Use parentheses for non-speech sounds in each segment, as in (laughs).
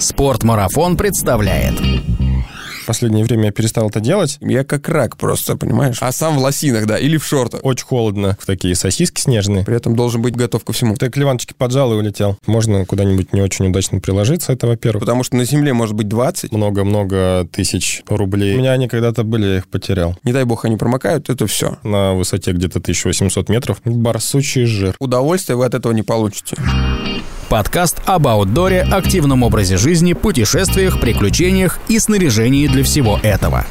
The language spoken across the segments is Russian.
Спортмарафон представляет последнее время я перестал это делать. Я как рак просто, понимаешь? А сам в лосинах, да, или в шортах. Очень холодно в такие сосиски снежные. При этом должен быть готов ко всему. Ты к ливанчике поджал и улетел. Можно куда-нибудь не очень удачно приложиться, это во-первых. Потому что на земле может быть 20. Много-много тысяч рублей. У меня они когда-то были, я их потерял. Не дай бог они промокают, это все. На высоте где-то 1800 метров. Барсучий жир. Удовольствия вы от этого не получите. Подкаст об аутдоре, активном образе жизни, путешествиях, приключениях и снаряжении для всего этого.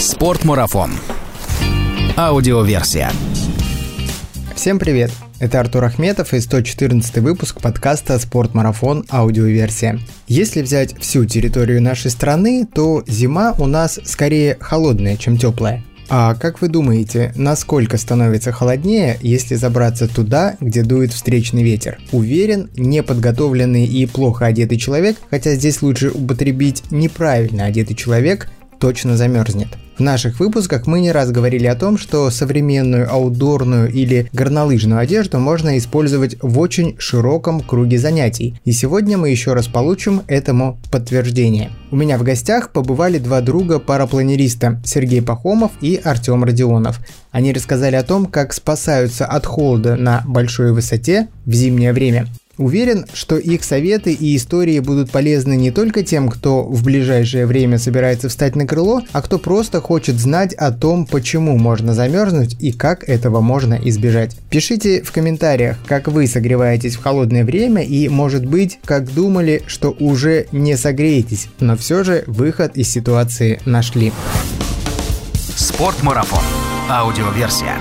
Спортмарафон. Аудиоверсия. Всем привет! Это Артур Ахметов и 114 выпуск подкаста «Спортмарафон. Аудиоверсия». Если взять всю территорию нашей страны, то зима у нас скорее холодная, чем теплая. А как вы думаете, насколько становится холоднее, если забраться туда, где дует встречный ветер? Уверен, неподготовленный и плохо одетый человек, хотя здесь лучше употребить неправильно одетый человек, точно замерзнет. В наших выпусках мы не раз говорили о том, что современную аутдорную или горнолыжную одежду можно использовать в очень широком круге занятий. И сегодня мы еще раз получим этому подтверждение. У меня в гостях побывали два друга парапланериста Сергей Пахомов и Артем Родионов. Они рассказали о том, как спасаются от холода на большой высоте в зимнее время. Уверен, что их советы и истории будут полезны не только тем, кто в ближайшее время собирается встать на крыло, а кто просто хочет знать о том, почему можно замерзнуть и как этого можно избежать. Пишите в комментариях, как вы согреваетесь в холодное время и, может быть, как думали, что уже не согреетесь, но все же выход из ситуации нашли. Спортмарафон. Аудиоверсия.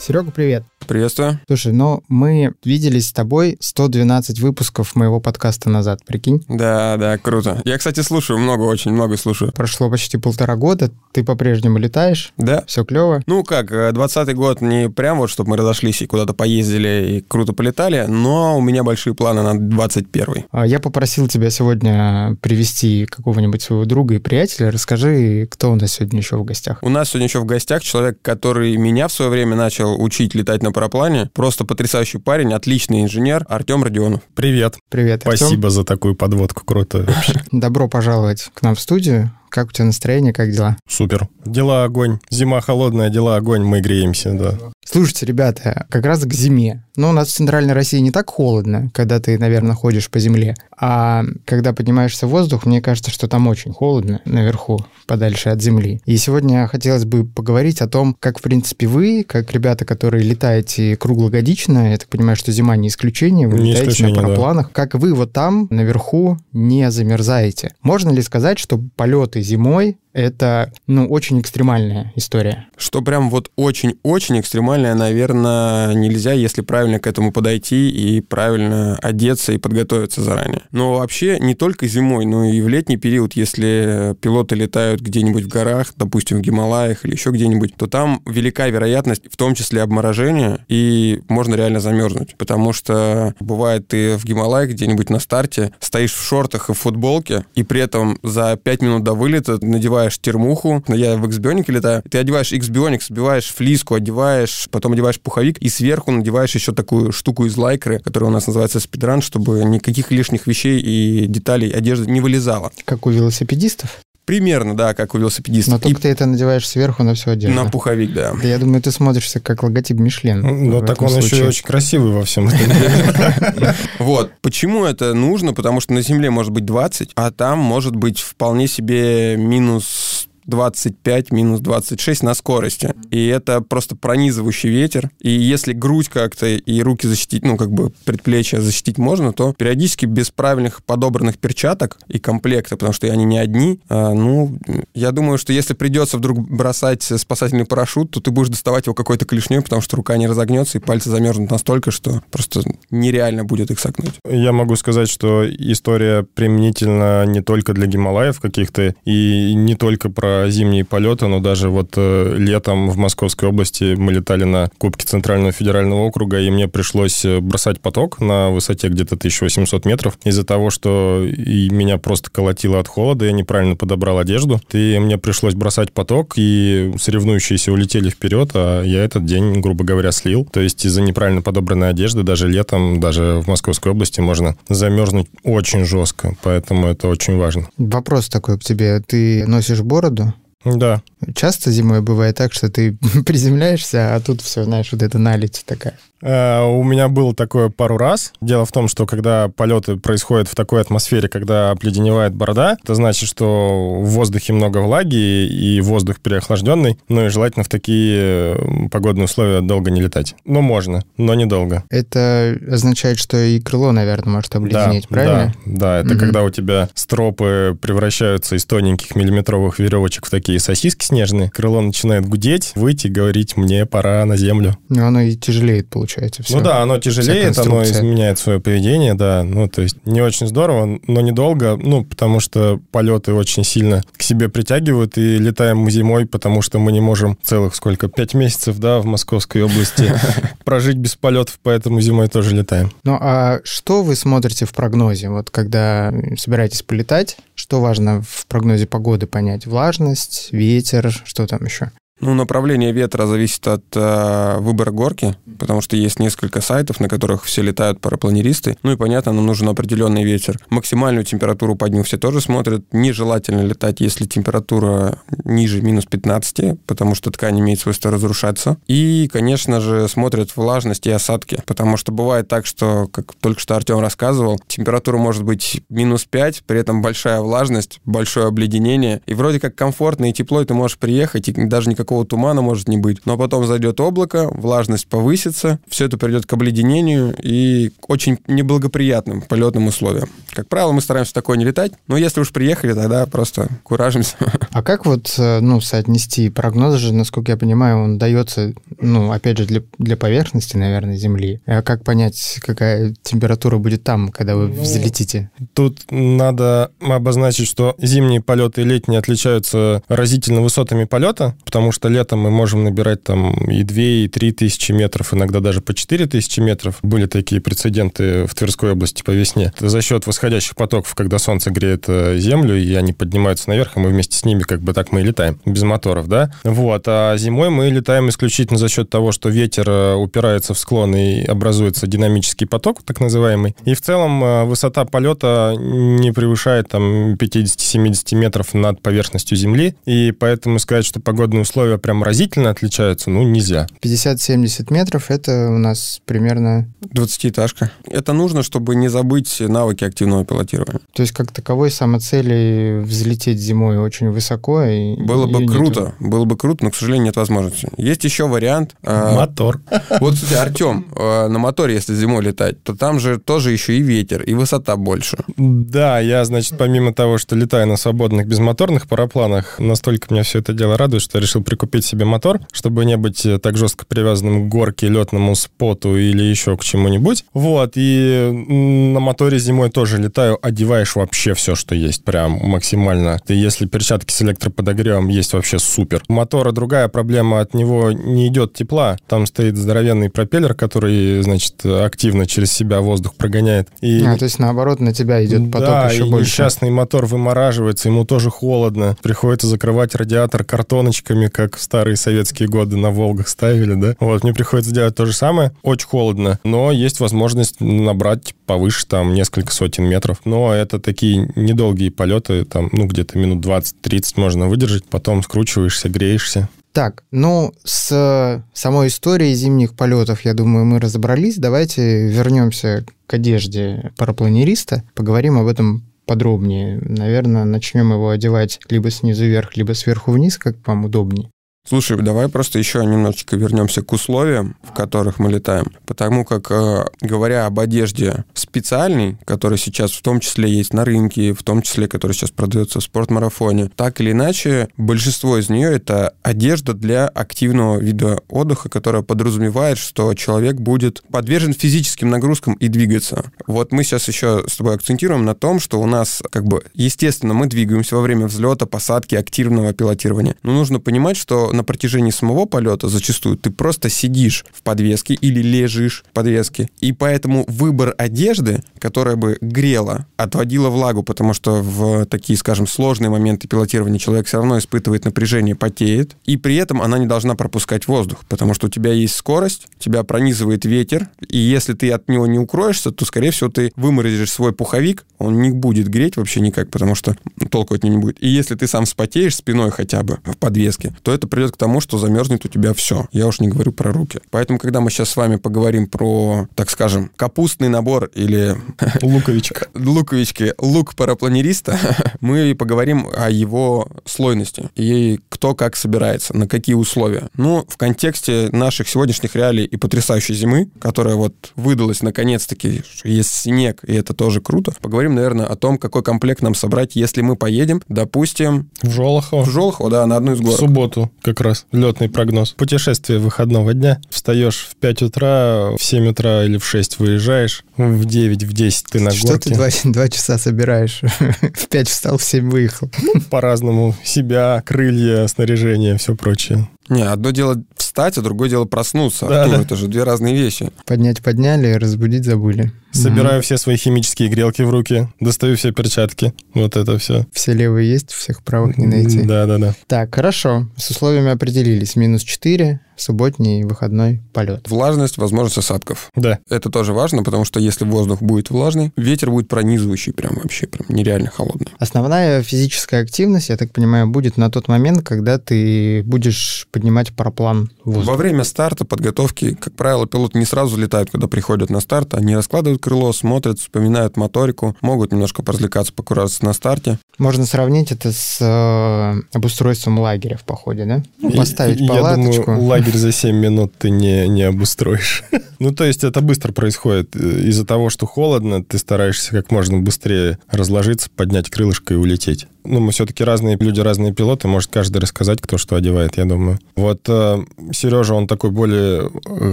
Серега, привет. Приветствую. Слушай, ну мы виделись с тобой 112 выпусков моего подкаста назад, прикинь? Да, да, круто. Я, кстати, слушаю много, очень много слушаю. Прошло почти полтора года, ты по-прежнему летаешь? Да. Все клево? Ну как, 20 год не прям вот, чтобы мы разошлись и куда-то поездили и круто полетали, но у меня большие планы на 21 а Я попросил тебя сегодня привести какого-нибудь своего друга и приятеля. Расскажи, кто у нас сегодня еще в гостях? У нас сегодня еще в гостях человек, который меня в свое время начал учить летать на параплане. Просто потрясающий парень, отличный инженер Артем Родионов. Привет. Привет, Артем. Спасибо за такую подводку, круто. (laughs) Добро пожаловать к нам в студию. Как у тебя настроение, как дела? Супер. Дела огонь. Зима холодная, дела огонь, мы греемся, да. Слушайте, ребята, как раз к зиме. Ну, у нас в Центральной России не так холодно, когда ты, наверное, ходишь по земле. А когда поднимаешься в воздух, мне кажется, что там очень холодно наверху, подальше от земли. И сегодня хотелось бы поговорить о том, как, в принципе, вы, как ребята, которые летаете круглогодично, я так понимаю, что зима не исключение, вы не летаете на парапланах, да. как вы вот там, наверху, не замерзаете. Можно ли сказать, что полеты зимой это, ну, очень экстремальная история. Что прям вот очень-очень экстремальная, наверное, нельзя, если правильно к этому подойти и правильно одеться и подготовиться заранее. Но вообще не только зимой, но и в летний период, если пилоты летают где-нибудь в горах, допустим, в Гималаях или еще где-нибудь, то там велика вероятность, в том числе обморожения, и можно реально замерзнуть. Потому что бывает ты в Гималаях где-нибудь на старте, стоишь в шортах и в футболке, и при этом за 5 минут до вылета надеваешь одеваешь термуху, я в X-бионике летаю, ты одеваешь X-бионик, сбиваешь флиску, одеваешь, потом одеваешь пуховик и сверху надеваешь еще такую штуку из лайкры, которая у нас называется спидран, чтобы никаких лишних вещей и деталей одежды не вылезало. Как у велосипедистов? Примерно, да, как у велосипедистов. Но только и... ты это надеваешь сверху на всю одежду. На пуховик, да. да. Я думаю, ты смотришься как логотип Мишлен. Ну, так он случае. еще и очень красивый во всем этом. (laughs) Вот. Почему это нужно? Потому что на Земле может быть 20, а там может быть вполне себе минус 25, минус 26 на скорости. И это просто пронизывающий ветер. И если грудь как-то и руки защитить, ну, как бы предплечья защитить можно, то периодически без правильных подобранных перчаток и комплекта, потому что они не одни, а, ну, я думаю, что если придется вдруг бросать спасательный парашют, то ты будешь доставать его какой-то клешней, потому что рука не разогнется, и пальцы замерзнут настолько, что просто нереально будет их согнуть. Я могу сказать, что история применительно не только для Гималаев каких-то, и не только про зимние полеты, но даже вот э, летом в Московской области мы летали на Кубке Центрального федерального округа, и мне пришлось э, бросать поток на высоте где-то 1800 метров из-за того, что и меня просто колотило от холода, я неправильно подобрал одежду, и мне пришлось бросать поток, и соревнующиеся улетели вперед, а я этот день, грубо говоря, слил. То есть из-за неправильно подобранной одежды даже летом, даже в Московской области можно замерзнуть очень жестко, поэтому это очень важно. Вопрос такой к тебе. Ты носишь бороду? Да. Часто зимой бывает так, что ты (laughs) приземляешься, а тут все, знаешь, вот это налить такая. Э, у меня было такое пару раз. Дело в том, что когда полеты происходят в такой атмосфере, когда обледеневает борода, это значит, что в воздухе много влаги и воздух переохлажденный, ну и желательно в такие погодные условия долго не летать. Ну, можно, но недолго. Это означает, что и крыло, наверное, может обледенеть, да, правильно? Да, да. Это угу. когда у тебя стропы превращаются из тоненьких миллиметровых веревочек в такие сосиски снежные, крыло начинает гудеть, выйти, говорить, мне пора на землю. Ну, оно и тяжелеет, получается получается. Все. Ну да, оно тяжелеет, оно изменяет свое поведение, да. Ну, то есть не очень здорово, но недолго, ну, потому что полеты очень сильно к себе притягивают, и летаем мы зимой, потому что мы не можем целых сколько, пять месяцев, да, в Московской области (laughs) прожить без полетов, поэтому зимой тоже летаем. Ну, а что вы смотрите в прогнозе? Вот когда собираетесь полетать, что важно в прогнозе погоды понять? Влажность, ветер, что там еще? Ну, направление ветра зависит от э, выбора горки, потому что есть несколько сайтов, на которых все летают парапланеристы. Ну и понятно, нам нужен определенный ветер. Максимальную температуру под ним все тоже смотрят. Нежелательно летать, если температура ниже минус 15, потому что ткань имеет свойство разрушаться. И, конечно же, смотрят влажность и осадки, потому что бывает так, что, как только что Артем рассказывал, температура может быть минус 5, при этом большая влажность, большое обледенение, и вроде как комфортно и тепло, и ты можешь приехать, и даже никакого никакого тумана может не быть. Но потом зайдет облако, влажность повысится, все это придет к обледенению и к очень неблагоприятным полетным условиям. Как правило, мы стараемся такое не летать, но если уж приехали, тогда просто куражимся. А как вот, э, ну, соотнести прогноз же, насколько я понимаю, он дается, ну, опять же, для, для поверхности, наверное, Земли. А как понять, какая температура будет там, когда вы ну, взлетите? Тут надо обозначить, что зимние полеты и летние отличаются разительно высотами полета, потому что что летом мы можем набирать там и 2, и 3 тысячи метров, иногда даже по 4 тысячи метров. Были такие прецеденты в Тверской области по весне. Это за счет восходящих потоков, когда солнце греет э, землю, и они поднимаются наверх, и мы вместе с ними как бы так мы и летаем, без моторов, да? Вот. А зимой мы летаем исключительно за счет того, что ветер э, упирается в склон и образуется динамический поток, так называемый. И в целом э, высота полета не превышает там 50-70 метров над поверхностью Земли, и поэтому сказать, что погодные условия условия прям разительно отличаются, ну, нельзя. 50-70 метров — это у нас примерно... 20-этажка. Это нужно, чтобы не забыть навыки активного пилотирования. То есть, как таковой самоцели взлететь зимой очень высоко. И, было бы круто, нету. было бы круто, но, к сожалению, нет возможности. Есть еще вариант... А, Мотор. Вот, кстати, Артем, а, на моторе, если зимой летать, то там же тоже еще и ветер, и высота больше. Да, я, значит, помимо того, что летаю на свободных безмоторных парапланах, настолько меня все это дело радует, что я решил прикупить себе мотор, чтобы не быть э, так жестко привязанным к горке, летному споту или еще к чему-нибудь. Вот, и на моторе зимой тоже летаю, одеваешь вообще все, что есть, прям максимально. Ты, если перчатки с электроподогревом есть, вообще супер. У мотора другая проблема, от него не идет тепла. Там стоит здоровенный пропеллер, который, значит, активно через себя воздух прогоняет. И... А, то есть наоборот на тебя идет поток да, еще и больше. несчастный мотор вымораживается, ему тоже холодно. Приходится закрывать радиатор картоночками, как в старые советские годы на Волгах ставили, да. Вот, мне приходится делать то же самое. Очень холодно, но есть возможность набрать повыше, там, несколько сотен метров. Но это такие недолгие полеты, там, ну, где-то минут 20-30 можно выдержать, потом скручиваешься, греешься. Так, ну, с самой историей зимних полетов, я думаю, мы разобрались. Давайте вернемся к одежде парапланериста, поговорим об этом подробнее. Наверное, начнем его одевать либо снизу вверх, либо сверху вниз, как вам удобнее. Слушай, давай просто еще немножечко вернемся к условиям, в которых мы летаем. Потому как, э, говоря об одежде специальной, которая сейчас в том числе есть на рынке, в том числе, которая сейчас продается в спортмарафоне, так или иначе, большинство из нее это одежда для активного вида отдыха, которая подразумевает, что человек будет подвержен физическим нагрузкам и двигаться. Вот мы сейчас еще с тобой акцентируем на том, что у нас, как бы, естественно, мы двигаемся во время взлета, посадки, активного пилотирования. Но нужно понимать, что на протяжении самого полета зачастую ты просто сидишь в подвеске или лежишь в подвеске. И поэтому выбор одежды, которая бы грела, отводила влагу, потому что в такие, скажем, сложные моменты пилотирования человек все равно испытывает напряжение, потеет, и при этом она не должна пропускать воздух, потому что у тебя есть скорость, тебя пронизывает ветер, и если ты от него не укроешься, то, скорее всего, ты выморозишь свой пуховик, он не будет греть вообще никак, потому что толку от него не будет. И если ты сам спотеешь спиной хотя бы в подвеске, то это придет к тому, что замерзнет у тебя все. Я уж не говорю про руки. Поэтому, когда мы сейчас с вами поговорим про, так скажем, капустный набор или... (laughs) Луковичка. Луковички, лук парапланериста, (laughs) мы поговорим о его слойности и кто как собирается, на какие условия. Ну, в контексте наших сегодняшних реалий и потрясающей зимы, которая вот выдалась наконец-таки, есть снег, и это тоже круто, поговорим, наверное, о том, какой комплект нам собрать, если мы поедем, допустим... В Жолохово. В Жолохово, да, на одну из гор. В субботу как раз летный прогноз. Путешествие выходного дня. Встаешь в 5 утра, в 7 утра или в 6 выезжаешь, в 9, в 10 ты на Что горке. ты два, (laughs) два часа собираешь? (laughs) В пять встал, в семь выехал. По-разному. Себя, крылья, снаряжение, все прочее. Не, одно дело встать, а другое дело проснуться. Да, Артур, да. это же две разные вещи. Поднять подняли, разбудить забыли. Собираю все свои химические грелки в руки, достаю все перчатки. Вот это все. Все левые есть, всех правых не найти. Да, да, да. Так, хорошо. С условиями определились. Минус 4, субботний и выходной полет. Влажность, возможность осадков. Да. Это тоже важно, потому что если воздух будет влажный, ветер будет пронизывающий прям вообще, прям нереально холодный. Основная физическая активность, я так понимаю, будет на тот момент, когда ты будешь поднимать параплан в воздух. Во время старта, подготовки, как правило, пилоты не сразу летают, когда приходят на старт. Они раскладывают крыло, смотрят, вспоминают моторику, могут немножко поразвлекаться, покуражиться на старте. Можно сравнить это с э, обустройством лагеря в походе, да? Ну, поставить и- палаточку. Я думаю, лагерь за 7 минут ты не, не обустроишь. (laughs) ну, то есть это быстро происходит. Из-за того, что холодно, ты стараешься как можно быстрее разложиться, поднять крылышко и улететь. Ну, мы все-таки разные люди, разные пилоты. Может, каждый рассказать, кто что одевает, я думаю. Вот э, Сережа, он такой более э,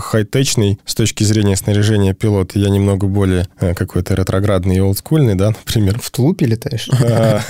хай-течный с точки зрения снаряжения пилота. Я немного более э, какой-то ретроградный и олдскульный, да, например. В тулупе летаешь? А,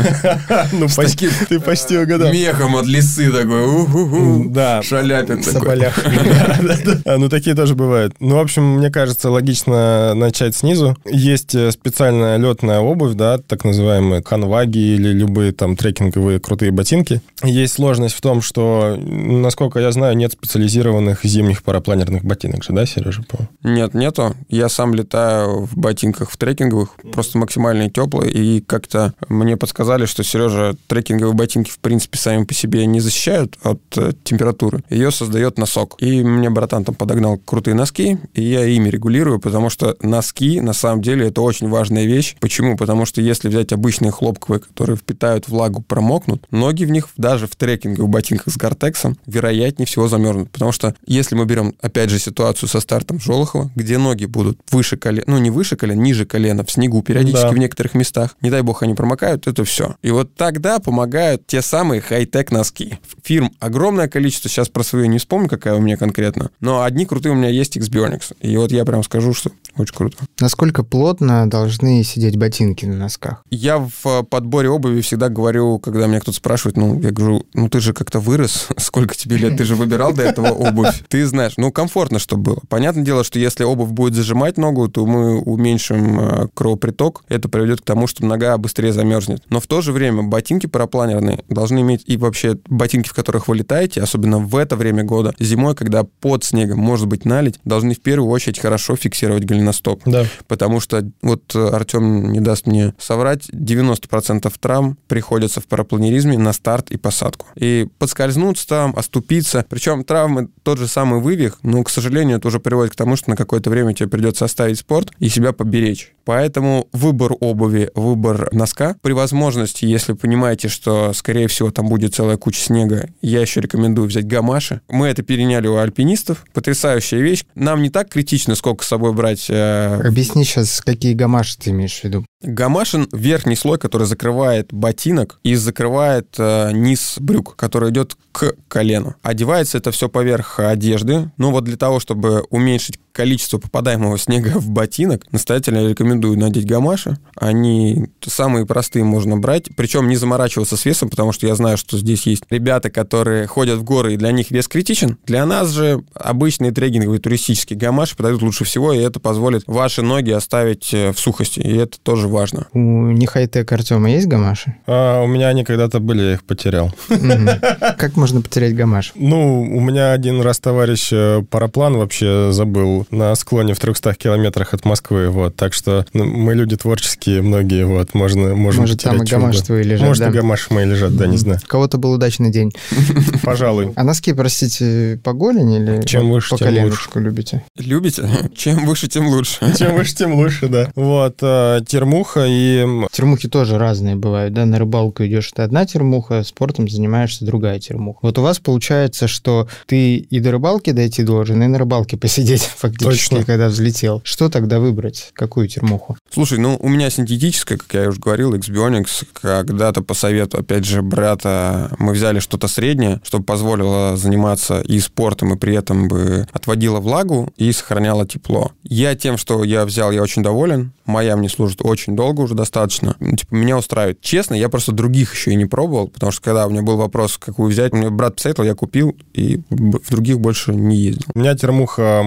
(laughs) Ну, почти- ты почти угадал. Мехом от лисы такой, Да. шаляпин такой. Соболях. (laughs) А, Ну, такие тоже бывают. Ну, в общем, мне кажется, логично начать снизу. Есть э, специальная летная обувь, да, так называемые ханваги или любые там трекинговые крутые ботинки. Есть сложность в том, что, насколько я знаю, нет специализированных зимних парапланерных ботинок же, да, Сережа? Нет, нету. Я сам летаю в ботинках в трекинговых, просто максимально теплые. И как-то мне подсказали, что Сережа трекинговые ботинки, в принципе, сами по себе не защищают от э, температуры. Ее создает носок. И мне братан там подогнал крутые носки, и я ими регулирую, потому что носки, на самом деле, это очень важная вещь. Почему? Потому что если взять обычные хлопковые, которые впитают влагу, промокнут, ноги в них даже в трекинговых ботинках с гортексом вероятнее всего замерзнут. Потому что если мы берем, опять же, ситуацию со стартом Жолохова, где ноги будут выше колена, ну не выше колена, ниже колена, в снегу периодически Да. в некоторых местах, не дай бог они промокают, это все. И вот тогда помогают те самые хай-тек носки. Фирм огромное количество, сейчас про свою не вспомню, какая у меня конкретно, но одни крутые у меня есть X-Bionics. И вот я прям скажу, что очень круто. Насколько плотно должны сидеть ботинки на носках? Я в подборе обуви всегда говорю, когда меня кто-то спрашивает, ну, я говорю, ну, ты же как-то вырос, (laughs) сколько тебе лет, ты же выбирал до этого обувь, ты знаешь, ну, комфортно, чтобы было. Понятное дело, что если обувь будет зажимать ногу, то мы уменьшим э, кровоприток, это приведет к тому, что нога быстрее замерзнет. Но в то же время ботинки парапланерные должны иметь, и вообще ботинки, в которых вы летаете, особенно в это время года, зимой, когда под снегом может быть налить, должны в первую очередь хорошо фиксировать голеностоп. голеностоп. Да. Потому что, вот Артем не даст мне соврать, 90% травм приходится в парапланеризме на старт и посадку. И подскользнуться там, оступиться. Причем травмы тот же самый вывих, но, к сожалению, это уже приводит к тому, что на какое-то время тебе придется оставить спорт и себя поберечь. Поэтому выбор обуви, выбор носка. При возможности, если понимаете, что, скорее всего, там будет целая куча снега, я еще рекомендую взять гамаши. Мы это переняли у альпинистов. Потрясающая вещь. Нам не так критично, сколько с собой брать. Э... Объясни сейчас, какие гамаши ты имеешь в виду. Гамашин — верхний слой, который закрывает ботинок и закрывает э, низ брюк, который идет к колену. Одевается это все поверх одежды. Ну вот для того, чтобы уменьшить количество попадаемого снега в ботинок, настоятельно рекомендую надеть гамаши. Они самые простые можно брать, причем не заморачиваться с весом, потому что я знаю, что здесь есть ребята, которые ходят в горы, и для них вес критичен. Для нас же обычные трекинговые туристические гамаши подойдут лучше всего, и это позволит ваши ноги оставить э, в сухости, и это тоже важно. У Нехайтек Артема есть гамаши? А, у меня они когда-то были, я их потерял. (laughs) Как можно потерять гамаш? Ну, у меня один раз товарищ э, параплан вообще забыл на склоне в 300 километрах от Москвы, вот, так что ну, мы люди творческие, многие, вот, можно, можем Может, там и гамаш твои лежат, Может, да? и гамаши мои лежат, да, не знаю. У кого-то был удачный день. (laughs) Пожалуй. А носки, простите, по голени или Чем выше, по тем коленушку любите? Любите? (laughs) Чем выше, тем лучше. (laughs) Чем выше, тем лучше, да. Вот, э, термуха и... Термухи тоже разные бывают, да? На рыбалку идешь, это одна термуха, спортом занимаешься другая термуха. Вот у вас получается, что ты и до рыбалки дойти должен, и на рыбалке посидеть фактически, Точно. когда взлетел. Что тогда выбрать? Какую термуху? Слушай, ну у меня синтетическая, как я уже говорил, Xbionics. Когда-то по совету, опять же, брата, мы взяли что-то среднее, чтобы позволило заниматься и спортом, и при этом бы отводило влагу и сохраняло тепло. Я тем, что я взял, я очень доволен. Моя мне служит очень долго уже достаточно. Ну, типа, меня устраивает. Честно, я просто других еще и не пробовал, потому что когда у меня был вопрос, какую взять, мне брат посоветовал, я купил, и в других больше не ездил. У меня термуха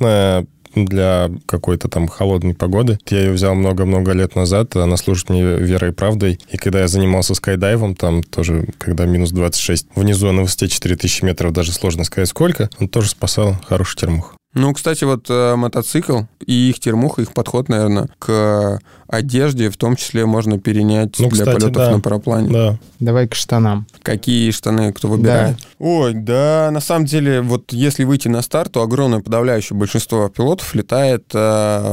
мотоциклетная, для какой-то там холодной погоды. Я ее взял много-много лет назад, она служит мне верой и правдой. И когда я занимался скайдайвом, там тоже, когда минус 26, внизу на высоте 4000 метров, даже сложно сказать сколько, он тоже спасал хороший термух. Ну, кстати, вот э, мотоцикл и их термуха, их подход, наверное, к одежде в том числе можно перенять Ну, для кстати, полетов да. на параплане. Да. Давай к штанам. Какие штаны кто выбирает? Ой, да, на самом деле, вот если выйти на старт, то огромное подавляющее большинство пилотов летает э,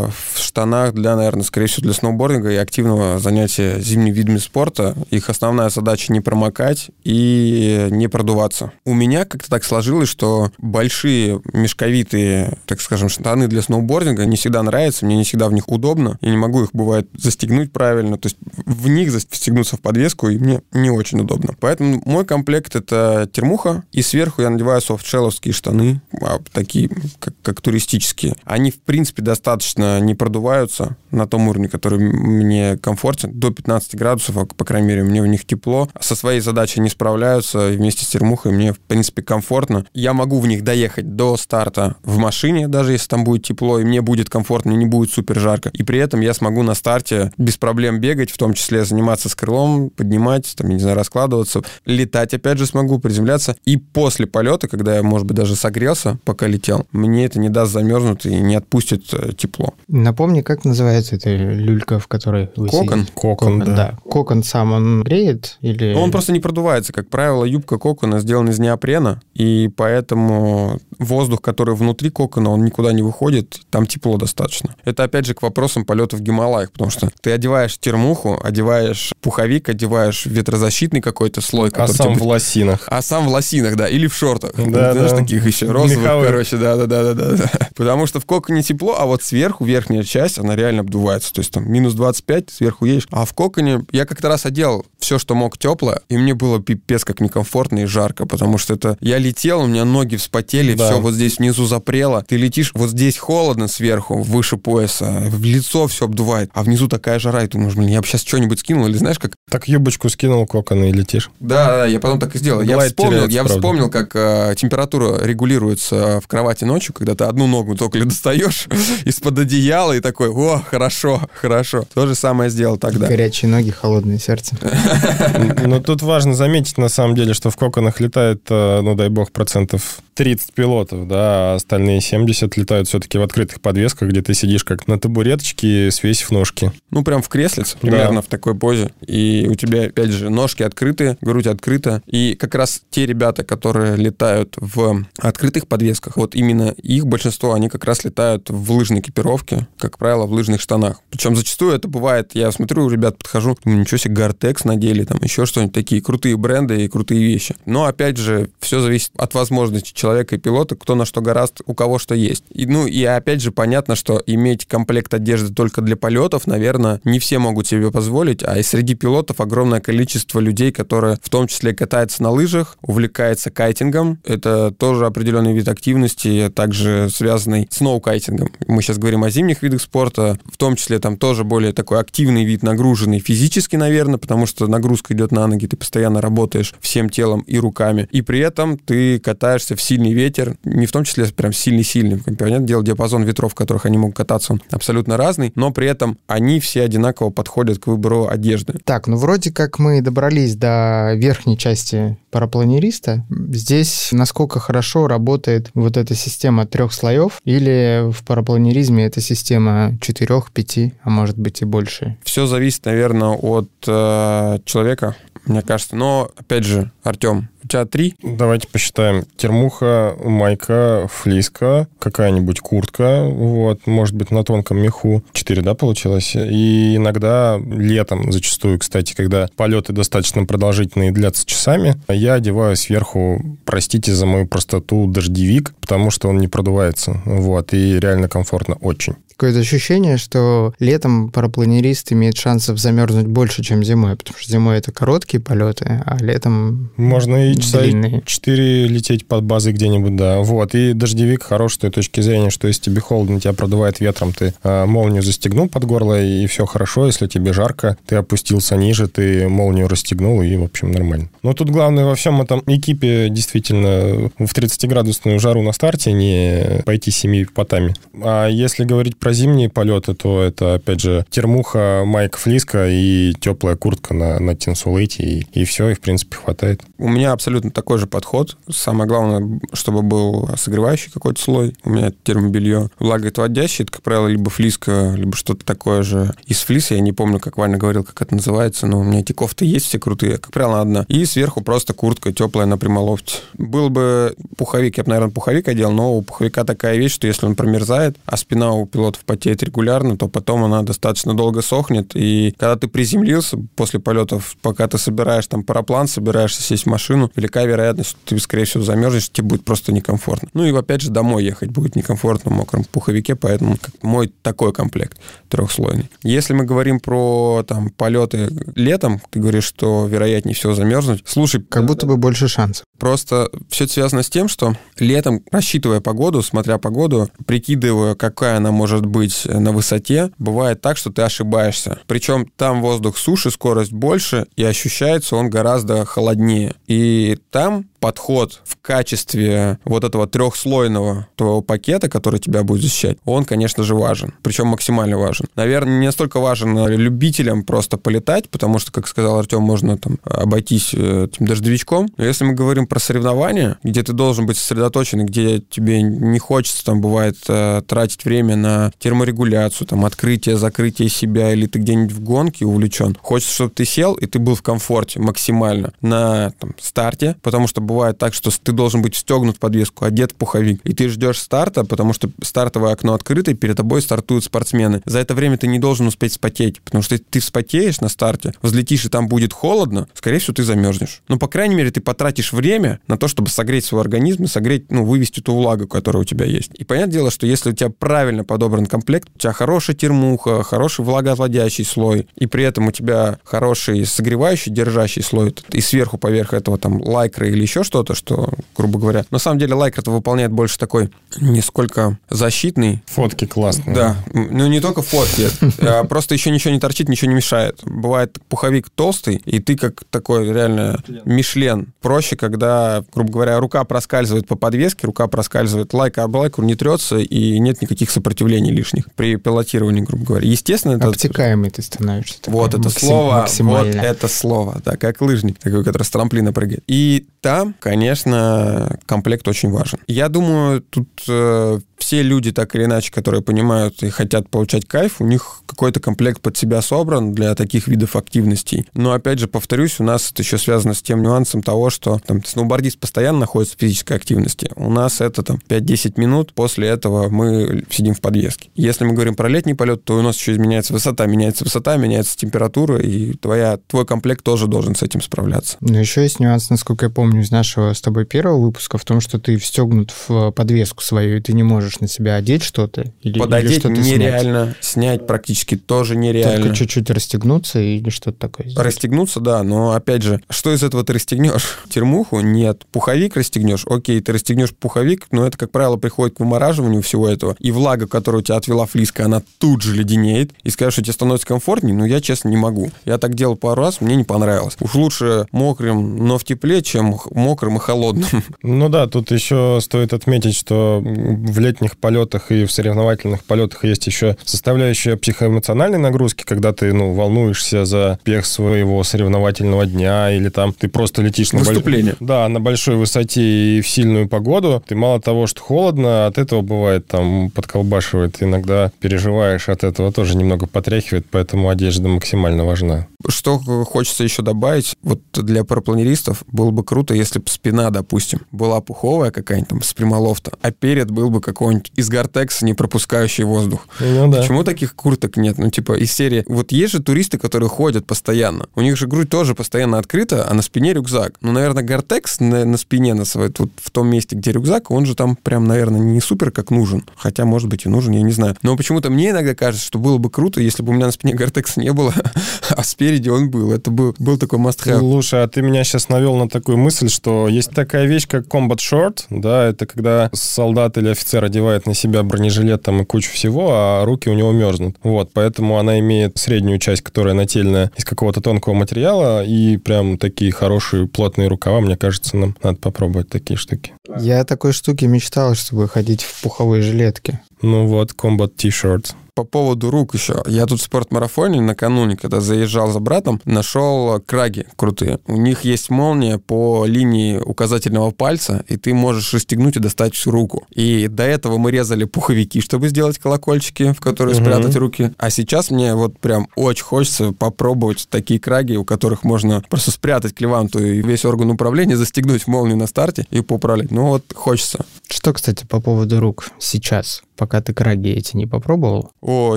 в штанах для, наверное, скорее всего, для сноубординга и активного занятия зимними видами спорта. Их основная задача не промокать и не продуваться. У меня как-то так сложилось, что большие мешковитые, так скажем, штаны для сноубординга не всегда нравятся, мне не всегда в них удобно. Я не могу их, бывает, застегнуть правильно. То есть в них застегнуться в подвеску, и мне не очень удобно. Поэтому мой комплект — это термуха, и сверху я надеваю софтшелловские штаны, а, такие, как, как туристические. Они, в принципе, достаточно не продуваются на том уровне, который мне комфортен. До 15 градусов, а, по крайней мере, мне в них тепло. Со своей задачей не справляются, вместе с термухой мне, в принципе, комфортно. Я могу в них доехать до старта в машине, даже если там будет тепло, и мне будет комфортно, не будет супер жарко. И при этом я смогу на старте без проблем бегать, в том числе заниматься с крылом, поднимать, там, я не знаю, раскладываться, летать опять же смогу, приземляться. И после полета, когда я, может быть, даже согрелся, пока летел, мне это не даст замерзнуть и не отпустит э, тепло. Напомни, как называется эта люлька, в которой вы Кокон? сидите? Кокон, да. Кокон сам, он греет или... Но он просто не продувается. Как правило, юбка кокона сделана из неопрена, и поэтому воздух, который внутри кокона, он никуда не выходит, там тепло достаточно. Это опять же к вопросам полета в Гималаях, потому что ты одеваешь термуху, одеваешь пуховик, одеваешь ветрозащитный какой-то слой, А сам тебе- в лосинах. А сам в лосинах, да, или в шортах. Да, Знаешь, да. таких еще розовых, Меховых. короче, да, да, да, да, да. (laughs) Потому что в коконе тепло, а вот сверху верхняя часть, она реально обдувается. То есть там минус 25, сверху едешь. А в коконе я как-то раз одел все, что мог теплое, и мне было пипец как некомфортно и жарко, потому что это... Я летел, у меня ноги вспотели, Да. все вот здесь внизу запрело. Ты летишь, вот здесь холодно сверху, выше пояса, в лицо все обдувает, а внизу такая жара, и думаешь, блин, я бы сейчас что-нибудь скинул, или знаешь, как Так юбочку скинул кокон и летишь. да, да, я потом так и сделал. Я вспомнил, теряется, я правда. вспомнил, как э, температура регулируется в кровати ночью, когда ты одну ногу только ли достаешь (laughs) из-под одеяла и такой, о, хорошо, хорошо. То же самое сделал тогда. Горячие ноги, холодное сердце. (laughs) (laughs) Но тут важно заметить, на самом деле, что в коконах летает, э, ну, дай бог, процентов 30 пилотов, да, а остальные 70 летают все-таки в открытых подвесках, где ты сидишь как на табуреточке, свесив ножки. Ну, прям в креслице, примерно да. в такой позе. И у тебя, опять же, ножки открыты, грудь открыта. И как раз те ребята, которые летают в открытых подвесках, вот именно их большинство, они как раз летают в лыжной экипировке, как правило, в лыжных штанах. Причем зачастую это бывает, я смотрю, у ребят подхожу, ничего себе, Гартекс надели, там еще что-нибудь, такие крутые бренды и крутые вещи. Но, опять же, все зависит от возможности человека и пилота, кто на что гораст, у кого что есть. И, ну, и опять же, понятно, что иметь комплект одежды только для полетов, наверное, не все могут себе позволить, а и среди пилотов огромное количество людей, которые в том числе катаются на лыжах, увлекается кайтингом. Это тоже определенный вид активности, также связанный с сноукайтингом. Мы сейчас говорим о зимних видах спорта, в том числе там тоже более такой активный вид, нагруженный физически, наверное, потому что нагрузка идет на ноги, ты постоянно работаешь всем телом и руками. И при этом ты катаешься в сильный ветер, не в том числе прям сильный-сильный. Понятное дело, диапазон ветров, в которых они могут кататься, он абсолютно разный, но при этом они все одинаково подходят к выбору одежды. Так, ну вроде как мы добрались до верхней части парапланериста. Здесь насколько хорошо работает вот эта система трех слоев или в парапланеризме эта система четырех, пяти, а может быть и больше? Все зависит, наверное, от э, человека, мне кажется. Но, опять же, Артем, тебя три? Давайте посчитаем. Термуха, майка, флиска, какая-нибудь куртка, вот, может быть, на тонком меху. Четыре, да, получилось? И иногда летом, зачастую, кстати, когда полеты достаточно продолжительные длятся часами, я одеваю сверху, простите за мою простоту, дождевик, потому что он не продувается, вот, и реально комфортно очень какое-то ощущение, что летом парапланерист имеет шансов замерзнуть больше, чем зимой, потому что зимой это короткие полеты, а летом Можно и часа 4 лететь под базой где-нибудь, да. Вот, и дождевик хорош с той точки зрения, что если тебе холодно, тебя продувает ветром, ты э, молнию застегнул под горло, и все хорошо. Если тебе жарко, ты опустился ниже, ты молнию расстегнул, и, в общем, нормально. Но тут главное во всем этом экипе действительно в 30-градусную жару на старте не пойти семьей потами. А если говорить про про зимние полеты, то это, опять же, термуха, майк флиска и теплая куртка на, на тинсулейте, и, и все, и, в принципе, хватает. У меня абсолютно такой же подход. Самое главное, чтобы был согревающий какой-то слой. У меня термобелье влагоотводящее, это, как правило, либо флиска, либо что-то такое же из флиса. Я не помню, как Ваня говорил, как это называется, но у меня эти кофты есть все крутые, как правило, одна. И сверху просто куртка теплая на прямолофте. Был бы пуховик, я бы, наверное, пуховик одел, но у пуховика такая вещь, что если он промерзает, а спина у пилота пилотов потеет регулярно, то потом она достаточно долго сохнет. И когда ты приземлился после полетов, пока ты собираешь там параплан, собираешься сесть в машину, велика вероятность, что ты, скорее всего, замерзнешь, тебе будет просто некомфортно. Ну и опять же, домой ехать будет некомфортно в мокром пуховике, поэтому мой такой комплект трехслойный. Если мы говорим про там полеты летом, ты говоришь, что вероятнее всего замерзнуть. Слушай, как будто бы больше шансов. Просто все это связано с тем, что летом, рассчитывая погоду, смотря погоду, прикидывая, какая она может быть на высоте, бывает так, что ты ошибаешься. Причем там воздух суше, скорость больше, и ощущается он гораздо холоднее. И там подход в качестве вот этого трехслойного твоего пакета, который тебя будет защищать, он, конечно же, важен. Причем максимально важен. Наверное, не настолько важен любителям просто полетать, потому что, как сказал Артем, можно там обойтись э, этим дождевичком. Но если мы говорим про соревнования, где ты должен быть сосредоточен, где тебе не хочется, там, бывает, э, тратить время на терморегуляцию, там, открытие, закрытие себя, или ты где-нибудь в гонке увлечен. Хочется, чтобы ты сел, и ты был в комфорте максимально на там, старте, потому что бывает так, что ты должен быть встегнут в подвеску, одет в пуховик, и ты ждешь старта, потому что стартовое окно открыто, и перед тобой стартуют спортсмены. За это время ты не должен успеть спотеть, потому что ты вспотеешь на старте, взлетишь, и там будет холодно, скорее всего, ты замерзнешь. Но, по крайней мере, ты потратишь время на то, чтобы согреть свой организм и согреть, ну, вывести ту влагу, которая у тебя есть. И понятное дело, что если у тебя правильно подобран комплект, у тебя хорошая термуха, хороший влагоотводящий слой, и при этом у тебя хороший согревающий, держащий слой, и сверху поверх этого там лайкры или еще еще что-то, что, грубо говоря, на самом деле лайкер это выполняет больше такой не сколько защитный. Фотки классные. Да, ну не только фотки, (laughs) а просто еще ничего не торчит, ничего не мешает. Бывает пуховик толстый, и ты как такой реально Мишлен. Проще, когда, грубо говоря, рука проскальзывает по подвеске, рука проскальзывает, лайка об лайку не трется, и нет никаких сопротивлений лишних при пилотировании, грубо говоря. Естественно, это... Обтекаемый ты становишься. Вот это слово, вот это слово, да, как лыжник, такой, который с трамплина прыгает. И там конечно, комплект очень важен. Я думаю, тут э, все люди, так или иначе, которые понимают и хотят получать кайф, у них какой-то комплект под себя собран для таких видов активностей. Но, опять же, повторюсь, у нас это еще связано с тем нюансом того, что там, сноубордист постоянно находится в физической активности. У нас это там 5-10 минут, после этого мы сидим в подвеске. Если мы говорим про летний полет, то у нас еще изменяется высота, меняется высота, меняется температура, и твоя, твой комплект тоже должен с этим справляться. Но еще есть нюанс, насколько я помню, нашего с тобой первого выпуска, в том, что ты встегнут в подвеску свою, и ты не можешь на себя одеть что-то? Или, Пододеть или что-то нереально, снять? снять практически тоже нереально. Только чуть-чуть расстегнуться или что-то такое сделать? Расстегнуться, да, но опять же, что из этого ты расстегнешь? (laughs) Термуху? Нет. Пуховик расстегнешь? Окей, ты расстегнешь пуховик, но это, как правило, приходит к вымораживанию всего этого, и влага, которую у тебя отвела флиска, она тут же леденеет, и скажешь, что тебе становится комфортнее, но я, честно, не могу. Я так делал пару раз, мне не понравилось. Уж лучше мокрым, но в тепле, чем мокрым и холодным. (laughs) Ну да, тут еще стоит отметить, что в летних летних полетах и в соревновательных полетах есть еще составляющая психоэмоциональной нагрузки, когда ты, ну, волнуешься за пех своего соревновательного дня, или там ты просто летишь на... Выступление. Боль... Да, на большой высоте и в сильную погоду. Ты мало того, что холодно, от этого бывает там подколбашивает. Иногда переживаешь от этого, тоже немного потряхивает, поэтому одежда максимально важна. Что хочется еще добавить, вот для парапланеристов было бы круто, если бы спина, допустим, была пуховая какая-нибудь там с примолофта, а перед был бы какой-нибудь из гортекса, не пропускающий воздух. Ну, да. Почему таких курток нет? Ну, типа, из серии... Вот есть же туристы, которые ходят постоянно. У них же грудь тоже постоянно открыта, а на спине рюкзак. Ну, наверное, гортекс на, на спине, на своей, вот в том месте, где рюкзак, он же там прям, наверное, не супер как нужен. Хотя, может быть, и нужен, я не знаю. Но почему-то мне иногда кажется, что было бы круто, если бы у меня на спине гортекса не было, (laughs) а спереди он был. Это был, был такой must have. Слушай, а ты меня сейчас навел на такую мысль, что есть такая вещь, как combat short, да, это когда солдат или офицер одевает на себя бронежилет там и кучу всего, а руки у него мерзнут. Вот, поэтому она имеет среднюю часть, которая нательная из какого-то тонкого материала, и прям такие хорошие плотные рукава, мне кажется, нам надо попробовать такие штуки. Я такой штуки мечтал, чтобы ходить в пуховые жилетки. Ну вот, combat t-shirt по поводу рук еще. Я тут в спортмарафоне накануне, когда заезжал за братом, нашел краги крутые. У них есть молния по линии указательного пальца, и ты можешь расстегнуть и достать всю руку. И до этого мы резали пуховики, чтобы сделать колокольчики, в которые угу. спрятать руки. А сейчас мне вот прям очень хочется попробовать такие краги, у которых можно просто спрятать клеванту и весь орган управления, застегнуть молнию на старте и поуправлять. Ну вот хочется. Что, кстати, по поводу рук сейчас? Пока ты краги эти не попробовал? О,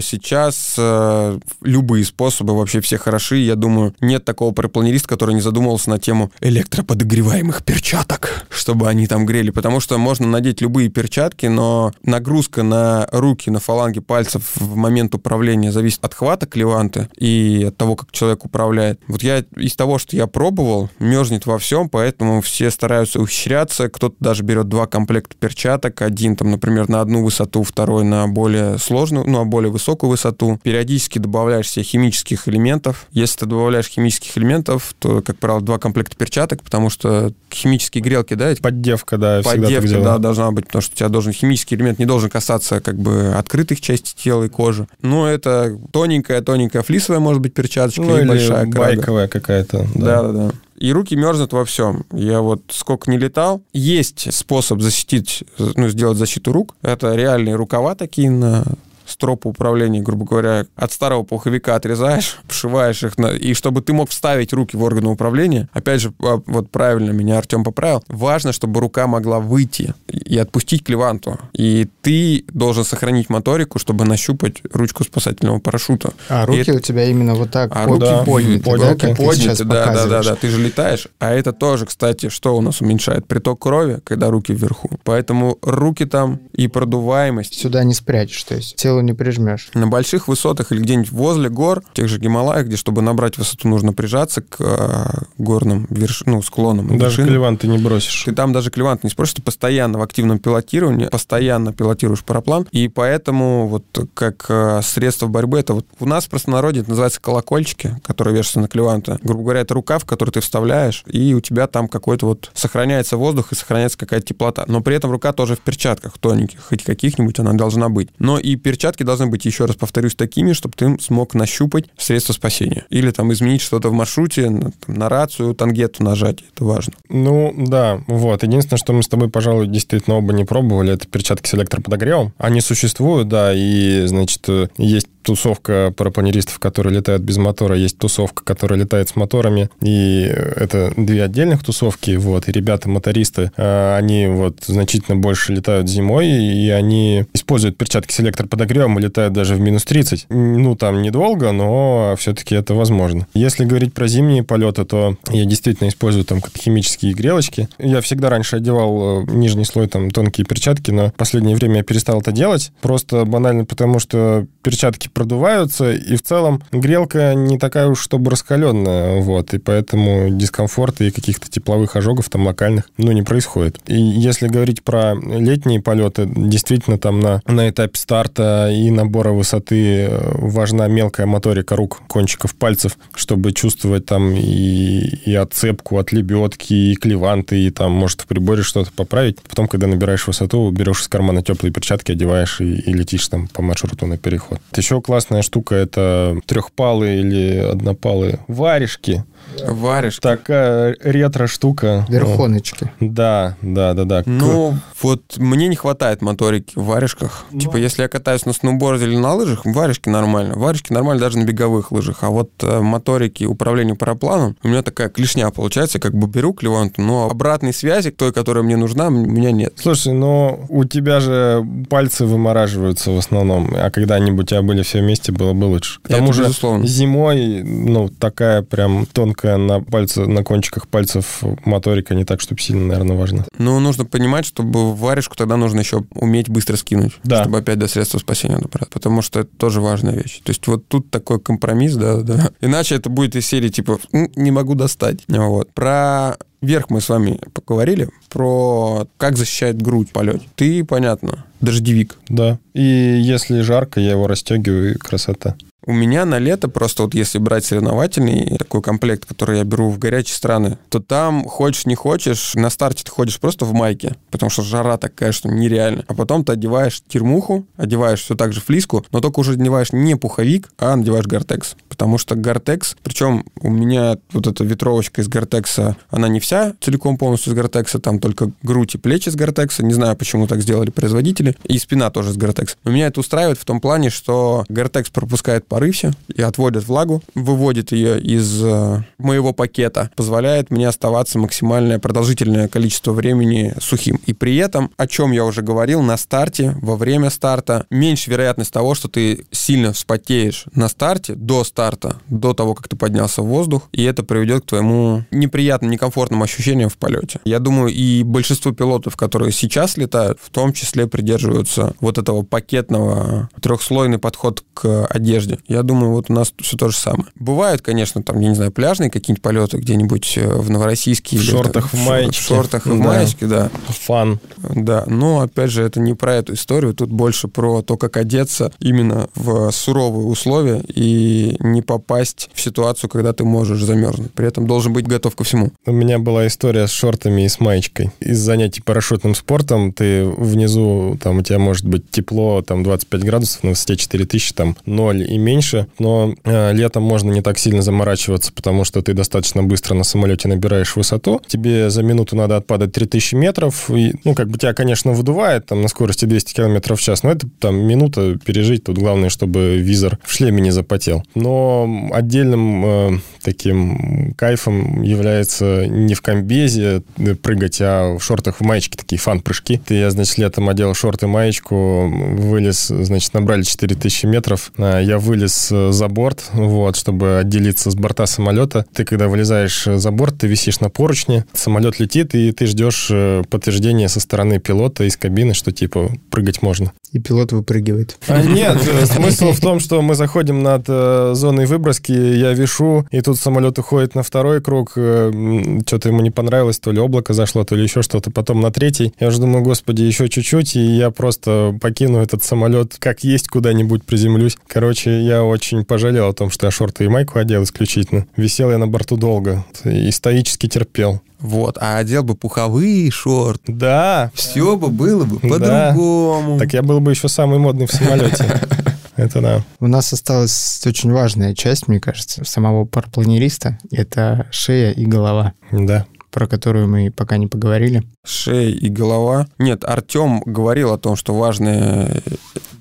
сейчас э, любые способы вообще все хороши. Я думаю, нет такого парапланериста, который не задумывался на тему электроподогреваемых перчаток, чтобы они там грели. Потому что можно надеть любые перчатки, но нагрузка на руки, на фаланги пальцев в момент управления зависит от хвата клеванты и от того, как человек управляет. Вот я из того, что я пробовал, мерзнет во всем, поэтому все стараются ухищряться. Кто-то даже берет два комплекта перчаток, один там, например, на одну высоту, второй на более сложную, ну, на более высокую высоту. Периодически добавляешь себе химических элементов. Если ты добавляешь химических элементов, то, как правило, два комплекта перчаток, потому что химические грелки, да, эти... Поддевка, да, Поддевка, да, должна быть, потому что у тебя должен химический элемент не должен касаться как бы открытых частей тела и кожи. Но это тоненькая-тоненькая флисовая, может быть, перчаточка ну, или большая байковая какая-то. Да, да, да и руки мерзнут во всем. Я вот сколько не летал, есть способ защитить, ну, сделать защиту рук. Это реальные рукава такие на стропы управления, грубо говоря, от старого пуховика отрезаешь, (laughs) вшиваешь их, на... и чтобы ты мог вставить руки в органы управления, опять же, а, вот правильно меня Артем поправил, важно, чтобы рука могла выйти и отпустить клеванту. И ты должен сохранить моторику, чтобы нащупать ручку спасательного парашюта. А руки это... у тебя именно вот так а руки да, подняты, подняты, да, подняты, да, да, да, да, ты же летаешь. А это тоже, кстати, что у нас уменьшает? Приток крови, когда руки вверху. Поэтому руки там и продуваемость. Сюда не спрячешь, то есть тело не прижмешь. На больших высотах или где-нибудь возле гор, тех же Гималаях, где, чтобы набрать высоту, нужно прижаться к э, горным верш... ну, склонам. Даже вершинам. клевант ты не бросишь. Ты там даже клевант не спросишь, ты постоянно в активном пилотировании, постоянно пилотируешь параплан, и поэтому вот как э, средство борьбы, это вот у нас в простонародье это называется колокольчики, которые вешаются на клеванты. Грубо говоря, это рукав, в который ты вставляешь, и у тебя там какой-то вот сохраняется воздух и сохраняется какая-то теплота. Но при этом рука тоже в перчатках тоненьких, хоть каких-нибудь она должна быть. Но и перчатки перчатки должны быть, еще раз повторюсь, такими, чтобы ты смог нащупать средство спасения. Или там изменить что-то в маршруте, на, на рацию, тангету нажать. Это важно. Ну, да, вот. Единственное, что мы с тобой, пожалуй, действительно оба не пробовали, это перчатки с электроподогревом. Они существуют, да, и, значит, есть тусовка парапланеристов, которые летают без мотора, есть тусовка, которая летает с моторами, и это две отдельных тусовки, вот, и ребята-мотористы, а, они вот значительно больше летают зимой, и они используют перчатки с электроподогревом и летают даже в минус 30. Ну, там недолго, но все-таки это возможно. Если говорить про зимние полеты, то я действительно использую там химические грелочки. Я всегда раньше одевал э, нижний слой там тонкие перчатки, но в последнее время я перестал это делать, просто банально потому, что перчатки продуваются, и в целом грелка не такая уж, чтобы раскаленная, вот, и поэтому дискомфорта и каких-то тепловых ожогов там локальных, ну, не происходит. И если говорить про летние полеты, действительно там на, на этапе старта и набора высоты э, важна мелкая моторика рук, кончиков пальцев, чтобы чувствовать там и, и отцепку от лебедки, и клеванты, и там, может, в приборе что-то поправить. Потом, когда набираешь высоту, берешь из кармана теплые перчатки, одеваешь и, и летишь там по маршруту на переход. Еще классная штука это трехпалые или однопалые варежки. Варежки. Такая ретро-штука. Верхоночки. Да, да, да, да. Ну, вот мне не хватает моторики в варежках. Ну. Типа, если я катаюсь на сноуборде или на лыжах, варежки нормально. Варежки нормально даже на беговых лыжах. А вот э, моторики управления парапланом, у меня такая клешня получается. как бы беру клеванту, но обратной связи к той, которая мне нужна, у меня нет. Слушай, но у тебя же пальцы вымораживаются в основном. А когда-нибудь у тебя были все вместе, было бы лучше. К тому Это же безусловно. зимой, ну, такая прям тонкая на пальце, на кончиках пальцев моторика не так, чтобы сильно, наверное, важна. Ну, нужно понимать, чтобы варежку тогда нужно еще уметь быстро скинуть, Да. чтобы опять до средства спасения добраться. Потому что это тоже важная вещь. То есть вот тут такой компромисс, да, да. Иначе это будет из серии типа «М, не могу достать. Вот. Про верх мы с вами поговорили, про как защищает грудь в полете. Ты, понятно, дождевик. Да. И если жарко, я его расстегиваю, и красота. У меня на лето просто вот если брать соревновательный такой комплект, который я беру в горячие страны, то там хочешь не хочешь, на старте ты ходишь просто в майке, потому что жара такая, что нереально. А потом ты одеваешь термуху, одеваешь все так же флиску, но только уже одеваешь не пуховик, а надеваешь гортекс. Потому что гортекс, причем у меня вот эта ветровочка из гортекса, она не вся целиком полностью из гортекса, там только грудь и плечи из гортекса. Не знаю, почему так сделали производители. И спина тоже из гортекса. Но меня это устраивает в том плане, что гортекс пропускает пары все и отводит влагу, выводит ее из э, моего пакета, позволяет мне оставаться максимальное продолжительное количество времени сухим. И при этом, о чем я уже говорил, на старте, во время старта, меньше вероятность того, что ты сильно вспотеешь на старте, до старта, до того, как ты поднялся в воздух, и это приведет к твоему неприятным, некомфортным ощущениям в полете. Я думаю, и большинство пилотов, которые сейчас летают, в том числе придерживаются вот этого пакетного трехслойный подход к одежде. Я думаю, вот у нас все то же самое. Бывают, конечно, там, я не знаю, пляжные какие-нибудь полеты где-нибудь э, в Новороссийске. В шортах, это- в маечке. В шортах и в Да. маечке, да. Фан. Да, но опять же, это не про эту историю, тут больше про то, как одеться именно в суровые условия и не попасть в ситуацию, когда ты можешь замерзнуть. При этом должен быть готов ко всему. У меня была история с шортами и с маечкой. Из занятий парашютным спортом ты внизу, там у тебя может быть тепло, там 25 градусов, на высоте 4000, там 0 и меньше, но э, летом можно не так сильно заморачиваться, потому что ты достаточно быстро на самолете набираешь высоту, тебе за минуту надо отпадать 3000 метров, и, ну, как бы тебя, конечно, выдувает там на скорости 200 км в час, но это там минута пережить, тут главное, чтобы визор в шлеме не запотел. Но отдельным э, таким кайфом является не в комбезе э, прыгать, а в шортах в маечке, такие фан-прыжки. Я, значит, летом одел шорты, маечку, вылез, значит, набрали 4000 метров, а, я вылез э, за борт, вот, чтобы отделиться с борта самолета. Ты, когда вылезаешь э, за борт, ты висишь на поручне, самолет летит, и ты ждешь э, подтверждения со стороны пилота из кабины, что, типа, прыгать можно. И пилот выпрыгивает. А нет, смысл в том, что мы заходим над зоной выброски, я вишу, и тут самолет уходит на второй круг, что-то ему не понравилось, то ли облако зашло, то ли еще что-то, потом на третий. Я уже думаю, господи, еще чуть-чуть, и я просто покину этот самолет, как есть, куда-нибудь приземлюсь. Короче, я очень пожалел о том, что я шорты и майку одел исключительно. Висел я на борту долго и стоически терпел. Вот, а одел бы пуховые шорты. Да. Все бы было бы Да. по-другому. Так я был бы еще самый модный в самолете. (laughs) Это да. У нас осталась очень важная часть, мне кажется, самого парапланериста. Это шея и голова, Да. Про которую мы пока не поговорили. Шея и голова. Нет, Артем говорил о том, что важный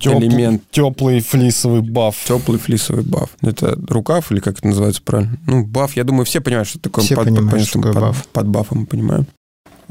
элемент Теплый флисовый баф. теплый флисовый баф. Это рукав или как это называется правильно? Ну, баф, я думаю, все понимают, что такое Все понимают, что мы такое под, баф. под бафом мы понимаем.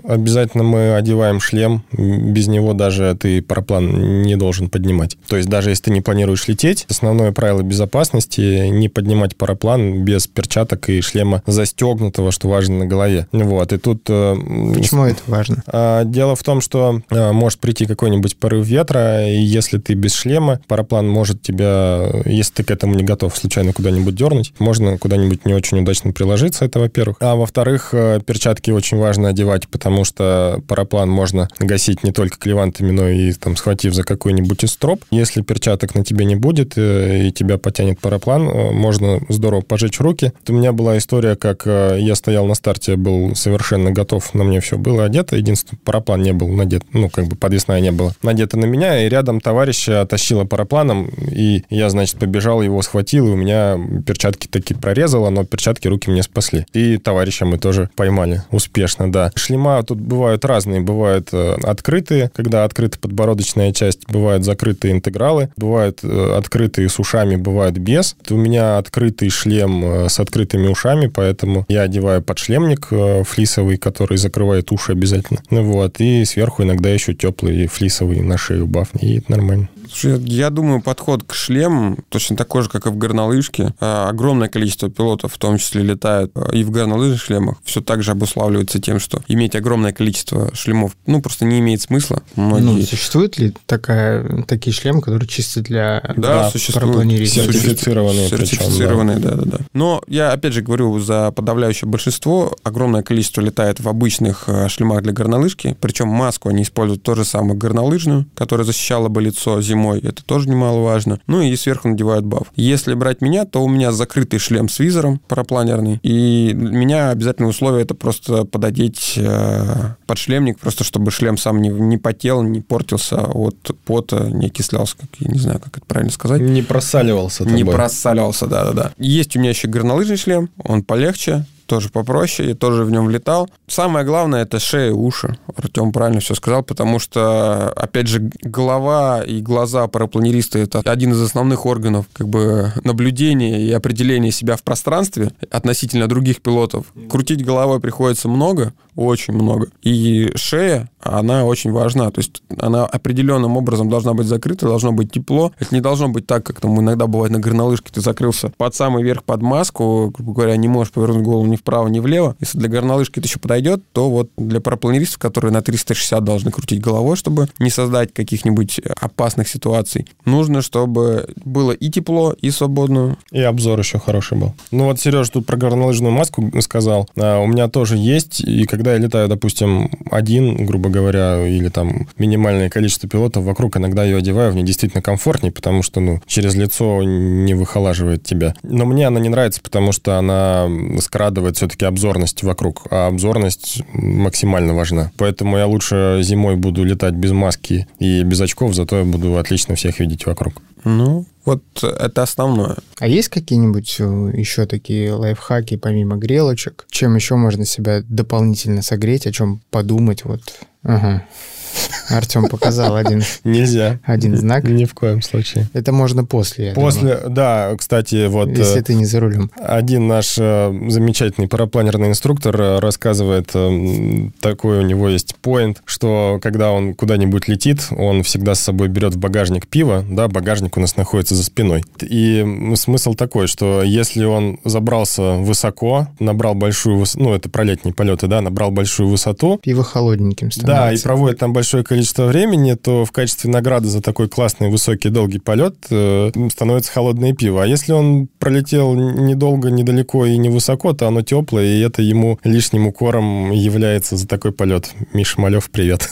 Обязательно мы одеваем шлем. Без него даже ты параплан не должен поднимать. То есть даже если ты не планируешь лететь, основное правило безопасности не поднимать параплан без перчаток и шлема застегнутого, что важно на голове. Вот. И тут... э, Почему это важно? А, Дело в том, что а, может прийти какой-нибудь порыв ветра, и если ты без шлема, параплан может тебя, если ты к этому не готов, случайно куда-нибудь дернуть, можно куда-нибудь не очень удачно приложиться, это во-первых. А во-вторых, э, перчатки очень важно одевать, потому что параплан можно гасить не только клевантами, но и там схватив за какой-нибудь строп. Если перчаток на тебе не будет, э, и тебя потянет параплан, э, можно здорово пожечь руки. У меня была история, как э, я стоял на старте, был совершенно готов, на мне все было одето, единственное, параплан не был надет, ну, как бы подвесная не было, надета на меня, и рядом товарища тащила парапланом, и я, значит, побежал, его схватил, и у меня перчатки таки прорезало, но перчатки руки мне спасли. И товарища мы тоже поймали успешно, да. Шлема тут бывают разные, бывают э, открытые, когда открыта подбородочная часть, бывают закрытые интегралы, бывают э, открытые с ушами, бывают без. У меня открытый шлем э, с открытыми ушами, поэтому я одеваю подшлемник флисовый, который закрывает уши обязательно. Ну вот, и сверху иногда еще теплый флисовый на шею баф, и это нормально. Я думаю, подход к шлемам точно такой же, как и в горнолыжке. А, Огромное количество пилотов, в том числе, летают а, и в горнолыжных шлемах. Все так же обуславливается тем, что иметь огромное количество шлемов, ну, просто не имеет смысла. Многие... Ну, существует ли такая, такие шлемы, которые чисто для Да, Да? Сертифицированные Сертифицированные, да. да, да, Но я, опять же, говорю за подавляющее большинство. Огромное количество летает в обычных э, шлемах для горнолыжки. Причем маску они используют то же самое горнолыжную, которая защищала бы лицо зимой. Это тоже немаловажно. Ну и сверху надевают баф. Если брать меня, то у меня закрытый шлем с визором парапланерный. И для меня обязательное условие это просто пододеть э, подшлемник, просто чтобы шлем сам не, не потел, не портился от пота, не окислялся, как я не знаю, как это правильно сказать. Не просаливался Не тобой. просалился, да-да-да. Есть у меня еще горнолыжный шлем, он полегче, тоже попроще, я тоже в нем летал. Самое главное это шея и уши. Артем правильно все сказал, потому что, опять же, голова и глаза парапланериста это один из основных органов как бы наблюдения и определения себя в пространстве относительно других пилотов. Крутить головой приходится много, очень много. И шея, она очень важна. То есть она определенным образом должна быть закрыта, должно быть тепло. Это не должно быть так, как там иногда бывает на горнолыжке. Ты закрылся под самый верх под маску, грубо говоря, не можешь повернуть голову ни вправо, ни влево. Если для горнолыжки это еще подойдет, то вот для парапланеристов, которые на 360 должны крутить головой, чтобы не создать каких-нибудь опасных ситуаций, нужно, чтобы было и тепло, и свободно. И обзор еще хороший был. Ну вот Сереж тут про горнолыжную маску сказал. А, у меня тоже есть. И когда я летаю, допустим, один, грубо говоря, или там минимальное количество пилотов вокруг, иногда ее одеваю, мне действительно комфортнее, потому что, ну, через лицо не выхолаживает тебя. Но мне она не нравится, потому что она скрадывает все-таки обзорность вокруг. А обзорность максимально важна. Поэтому я лучше зимой буду летать без маски и без очков, зато я буду отлично всех видеть вокруг. Ну, вот это основное. А есть какие-нибудь э, еще такие лайфхаки, помимо грелочек? Чем еще можно себя дополнительно согреть, о чем подумать? Вот. Ага. Артем показал один, (laughs) Нельзя. один знак. Ни в коем случае. Это можно после. После, да, кстати, вот... Если э, ты не за рулем. Один наш э, замечательный парапланерный инструктор э, рассказывает, такой у него есть поинт, что когда он куда-нибудь летит, он всегда с собой берет в багажник пиво, да, багажник у нас находится за спиной. И смысл такой, что если он забрался высоко, набрал большую высоту, ну, это про летние полеты, да, набрал большую высоту, Пиво холодненьким да, и становится. проводит там большое количество количество времени, то в качестве награды за такой классный, высокий, долгий полет э, становится холодное пиво. А если он пролетел недолго, недалеко и невысоко, то оно теплое, и это ему лишним укором является за такой полет. Миша Малев, привет.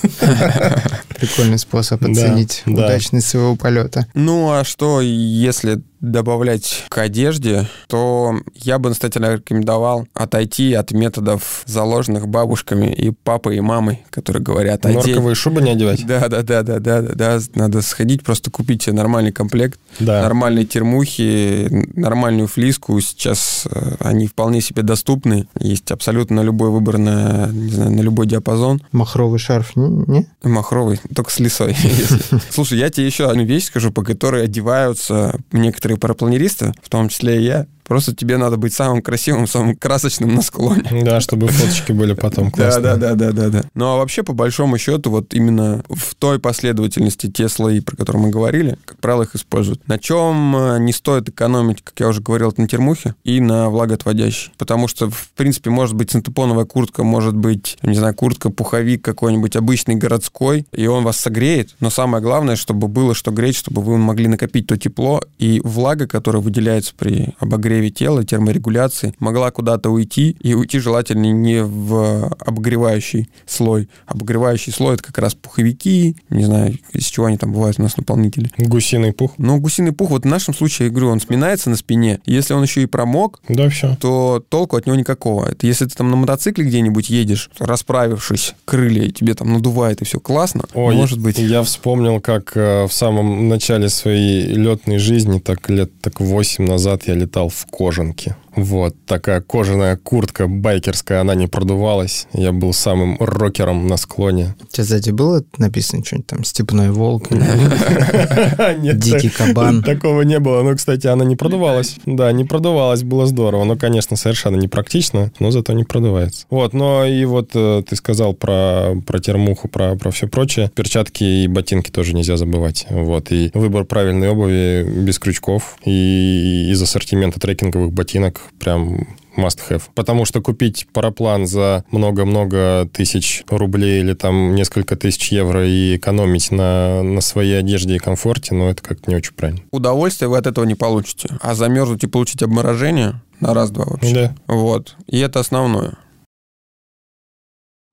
(laughs) Прикольный способ оценить Да, да. удачность своего полета. Ну, а что, если добавлять к одежде, то я бы настоятельно рекомендовал отойти от методов, заложенных бабушками и папой, и мамой, которые говорят, одень... Норковые шубы не одевать? Да, да, да, да, да, да, да. Надо сходить, просто купить себе нормальный комплект, Да. нормальные термухи, нормальную флиску. Сейчас э, они вполне себе доступны. Есть абсолютно любой выбор на, не знаю, на любой диапазон. Махровый шарф, не? Махровый, только с лисой. (laughs) Слушай, я тебе еще одну вещь скажу, по которой одеваются некоторые парапланеристы, в том числе и я. Просто тебе надо быть самым красивым, самым красочным на склоне. (laughs) Да, чтобы фоточки были потом классные. да, да, да, да, да. Ну а вообще, по большому счету, вот именно в той последовательности те слои, про которые мы говорили, как правило, их используют. На чем э, не стоит экономить, как я уже говорил, на термухе и на влагоотводящей. Потому что, в принципе, может быть синтепоновая куртка, может быть, не знаю, куртка, пуховик какой-нибудь обычный городской, и он вас согреет. Но самое главное, чтобы было что греть, чтобы вы могли накопить то тепло, и влага, которая выделяется при обогреве тела, терморегуляции, могла куда-то уйти, и уйти желательно не в обогревающий слой. Обогревающий слой — это как раз пуховики, не знаю, из чего они там бывают у нас наполнители. Гусиный пух. Но гусиный пух, вот в нашем случае, я говорю, он сминается на спине. Если он еще и промок, Да, все. то толку от него никакого. Это если ты там на мотоцикле где-нибудь едешь, расправившись, крылья, и тебе там надувает, и все классно, Ой, может быть. Я вспомнил, как э, в самом начале своей летной жизни, так лет так 8 назад, я летал в кожанке. Вот, такая кожаная куртка байкерская, она не продувалась. Я был самым рокером на склоне. У тебя сзади было написано что-нибудь там «Степной волк», (laughs) «Дикий кабан». Такого не было. Ну, кстати, она не продувалась. Да, не продувалась, было здорово. Но, конечно, совершенно непрактично, но зато не продувается. Вот, но и вот э, ты сказал про, про термуху, про, про все прочее. Перчатки и ботинки тоже нельзя забывать. Вот, и выбор правильной обуви без крючков и из ассортимента трекинговых ботинок прям must have. Потому что купить параплан за много-много тысяч рублей или там несколько тысяч евро и экономить на, на своей одежде и комфорте, ну, это как-то не очень правильно. Удовольствия вы от этого не получите. А замерзнуть и получить обморожение на раз-два вообще. Да. Вот. И это основное.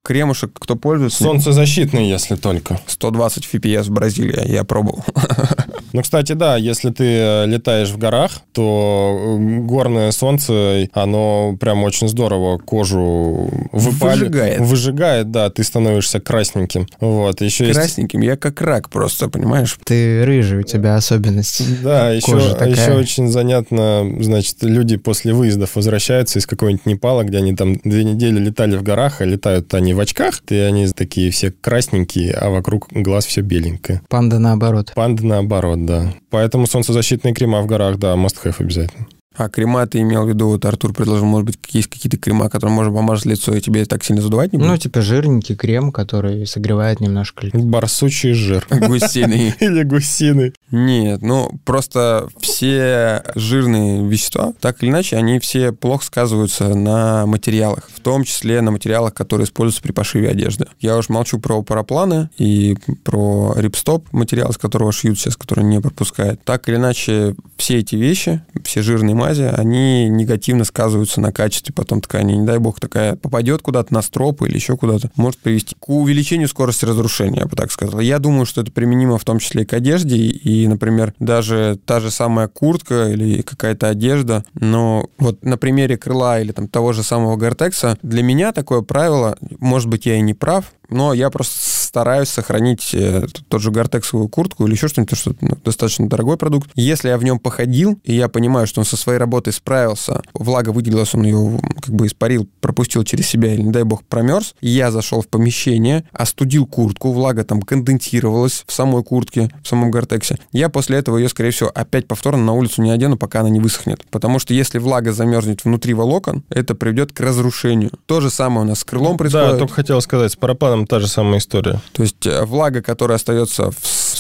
Кремушек, кто пользуется? Солнцезащитный, если только. 120 FPS в Бразилии, я пробовал. (laughs) Ну, кстати, да, если ты э, летаешь в горах, то горное солнце, оно прям очень здорово кожу выпали- Выжигает. Выжигает, да, ты становишься красненьким. Вот, еще есть... Красненьким, я как рак просто, понимаешь? Ты рыжий, у тебя особенность. Да, еще, Кожа такая. еще очень занятно, значит, люди после выездов возвращаются из какого-нибудь Непала, где они там две недели летали в горах, а летают они в очках, и они такие все красненькие, а вокруг глаз все беленькое. Панда наоборот. Панды наоборот, да. Поэтому солнцезащитные крема в горах, да, must have обязательно. А крема ты имел в виду, вот Артур предложил, может быть, есть какие-то крема, которые можно помазать лицо, и тебе так сильно задувать не Ну, будет? типа жирненький крем, который согревает немножко лицо. Барсучий жир. (laughs) Гусиный. (laughs) Или гусиный. Нет, ну просто все жирные вещества, так или иначе, они все плохо сказываются на материалах, в том числе на материалах, которые используются при пошиве одежды. Я уж молчу про парапланы и про рипстоп, материал, из которого шьют сейчас, который не пропускает. Так или иначе, все эти вещи, все жирные мази, они негативно сказываются на качестве потом ткани. Не дай бог такая попадет куда-то на строп или еще куда-то, может привести к увеличению скорости разрушения, я бы так сказал. Я думаю, что это применимо в том числе и к одежде, и, например, даже та же самая куртка или какая-то одежда, но вот на примере крыла или там того же самого Гортекса, для меня такое правило, может быть, я и не прав, но я просто стараюсь сохранить э, тот же гортексовую куртку или еще что-нибудь, потому что ну, достаточно дорогой продукт. Если я в нем походил, и я понимаю, что он со своей работой справился, влага выделилась, он ее как бы испарил, пропустил через себя, или, не дай бог, промерз, я зашел в помещение, остудил куртку, влага там конденсировалась в самой куртке, в самом гортексе, я после этого ее, скорее всего, опять повторно на улицу не одену, пока она не высохнет. Потому что если влага замерзнет внутри волокон, это приведет к разрушению. То же самое у нас с крылом происходит. Да, только хотел сказать, с парапланом та же самая история. То есть э, влага, которая остается в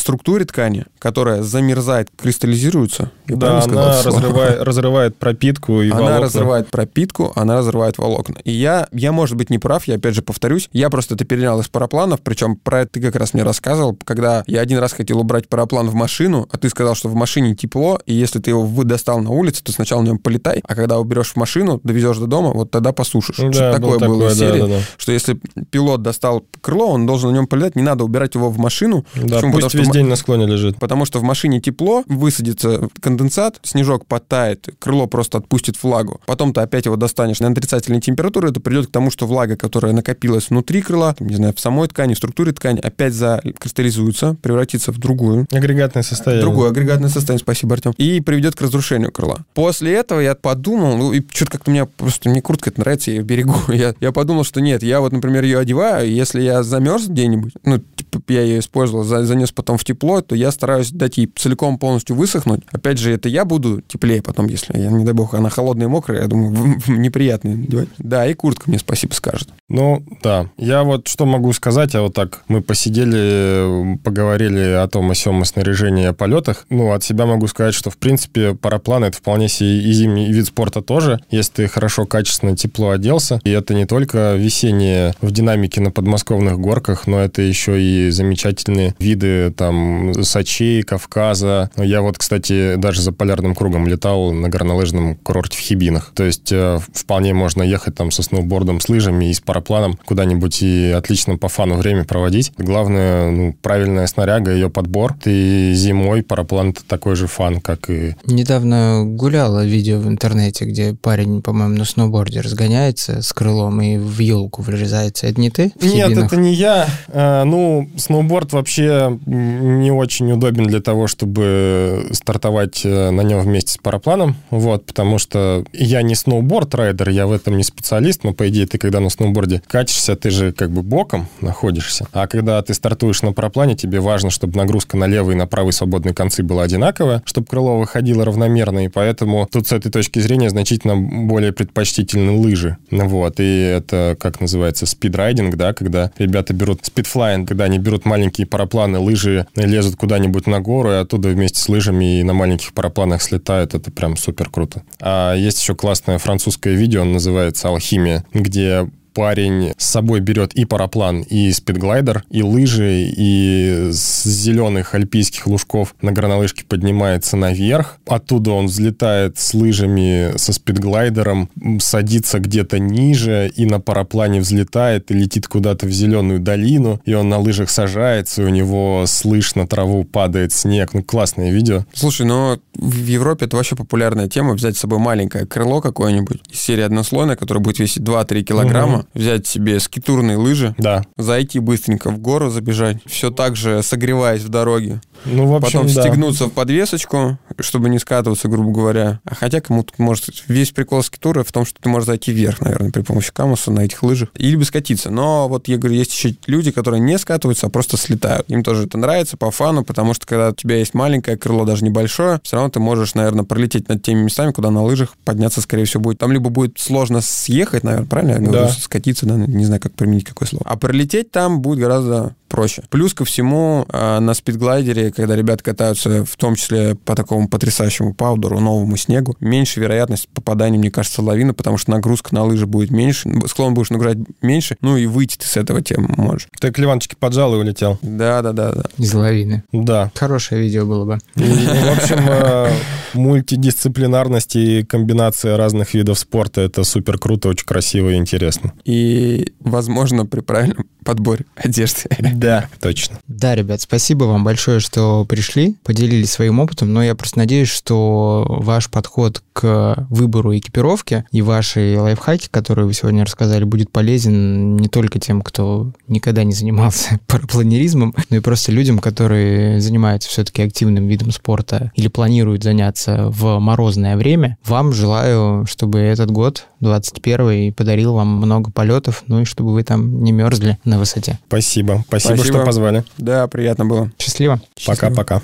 структуре ткани, которая замерзает, кристаллизируется. Я да, она (laughs) разрывает, разрывает пропитку и Она волокна. разрывает пропитку, она разрывает волокна. И я, я, может быть, не прав, я опять же повторюсь, я просто это перенял из парапланов, причем про это ты как раз мне рассказывал, когда я один раз хотел убрать параплан в машину, а ты сказал, что в машине тепло, и если ты его вы достал на улице, то сначала на нем полетай, а когда уберешь в машину, довезешь до дома, вот тогда посушишь. Да, Что-то был такое было такое, да, серии, да, да. что если пилот достал крыло, он должен на нем полетать, не надо убирать его в машину. Да, Почему? Потому пусть что весь в ма- день на склоне лежит. Потому что в машине тепло, высадится конденсат, снежок подтает, крыло просто отпустит влагу. Потом ты опять его достанешь на отрицательной температуре, это придет к тому, что влага, которая накопилась внутри крыла, там, не знаю, в самой ткани, в структуре ткани, опять закристаллизуется, превратится в другую Агрегатное состояние. другое агрегатное состояние, спасибо, Артем, и приведет к разрушению крыла. После этого я подумал, ну, и что-то как-то мне просто, мне куртка это нравится, я ее берегу. (laughs) Я, я подумал, что нет, я вот, например, ее одеваю, если я замерз где-нибудь, ну, я ее использовал, за- занес потом в тепло, то я стараюсь дать ей целиком полностью высохнуть. Опять же, это я буду теплее потом, если, я, не дай бог, она холодная и мокрая, я думаю, (laughs) неприятно надевать. Да, и куртка мне спасибо скажет. Ну, да. Я вот что могу сказать, а вот так мы посидели, поговорили о том, о сём, о снаряжении, о полетах. Ну, от себя могу сказать, что, в принципе, параплан — это вполне себе и зимний вид спорта тоже, если ты хорошо, качественно, тепло оделся. И это не только весеннее в динамике на подмосковных горках, но это еще и замечательные виды там Сочей, Кавказа. Я вот, кстати, даже за полярным кругом летал на горнолыжном курорте в Хибинах. То есть э, вполне можно ехать там со сноубордом, с лыжами и с парапланом куда-нибудь и отлично по фану время проводить. Главное, ну, правильная снаряга, ее подбор. Ты зимой параплан это такой же фан, как и... Недавно гуляло видео в интернете, где парень, по-моему, на сноуборде разгоняется с крылом и в елку врезается. Это не ты? Нет, это не я. А, ну, сноуборд вообще не очень удобен для того, чтобы стартовать э, на нем вместе с парапланом, вот, потому что я не сноуборд-райдер, я в этом не специалист, но, по идее, ты когда на сноуборде качешься, ты же как бы боком находишься, а когда ты стартуешь на параплане, тебе важно, чтобы нагрузка на левый и на правый свободные концы была одинаковая, чтобы крыло выходило равномерно, и поэтому тут с этой точки зрения значительно более предпочтительны лыжи, вот, и это, как называется, спидрайдинг, да, когда ребята берут спидфлайн, когда они берут маленькие парапланы, лыжи, лезут куда-нибудь на гору, и оттуда вместе с лыжами и на маленьких парапланах слетают, это прям супер круто. А есть еще классное французское видео, оно называется «Алхимия», где парень с собой берет и параплан, и спидглайдер, и лыжи, и с зеленых альпийских лужков на горнолыжке поднимается наверх. Оттуда он взлетает с лыжами, со спидглайдером, садится где-то ниже и на параплане взлетает и летит куда-то в зеленую долину, и он на лыжах сажается, и у него с лыж на траву падает снег. Ну, классное видео. Слушай, ну в Европе это вообще популярная тема, взять с собой маленькое крыло какое-нибудь из серии однослойное, которое будет весить 2-3 килограмма, взять себе скитурные лыжи, Да. зайти быстренько в гору, забежать, все так же согреваясь в дороге. Ну, в общем, Потом да. стегнуться в подвесочку, чтобы не скатываться, грубо говоря. А хотя кому-то может весь прикол скитура в том, что ты можешь зайти вверх, наверное, при помощи камуса на этих лыжах. Или бы скатиться. Но вот я говорю, есть еще люди, которые не скатываются, а просто слетают. Им тоже это нравится по фану, потому что когда у тебя есть маленькое крыло, даже небольшое, все равно ты можешь, наверное, пролететь над теми местами, куда на лыжах подняться, скорее всего, будет. Там либо будет сложно съехать, наверное, правильно? Я говорю, Да. Скатиться, да, не знаю, как применить какое слово. А пролететь там будет гораздо проще. Плюс ко всему, а, на спидглайдере, когда ребята катаются, в том числе по такому потрясающему паудеру, новому снегу, меньше вероятность попадания, мне кажется, в лавину, потому что нагрузка на лыжи будет меньше, склон будешь нагружать меньше, ну и выйти ты с этого темы можешь. Ты к Ливанчике поджал и улетел. Да-да-да. Из лавины. Да. Хорошее видео было бы. И, в общем, э, мультидисциплинарность и комбинация разных видов спорта это супер круто, очень красиво и интересно. И, возможно, при правильном подборе одежды. Да, (laughs) точно. Да, ребят, спасибо вам большое, что пришли, поделились своим опытом, но я просто надеюсь, что ваш подход к выбору экипировки и ваши лайфхаки, которые вы сегодня рассказали, будет полезен не только тем, кто никогда не занимался (laughs) парапланеризмом, но и просто людям, которые занимаются все-таки активным видом спорта или планируют заняться в морозное время. Вам желаю, чтобы этот год, 21 подарил вам много полетов, ну и чтобы вы там не мерзли на высоте. Спасибо. Спасибо, Спасибо. что позвали. Да, приятно было. Счастливо. Пока-пока.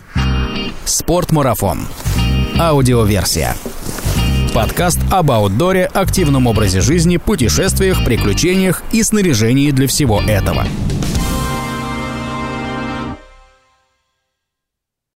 Спортмарафон. Аудиоверсия. Подкаст об аутдоре, активном образе жизни, путешествиях, приключениях и снаряжении для всего этого.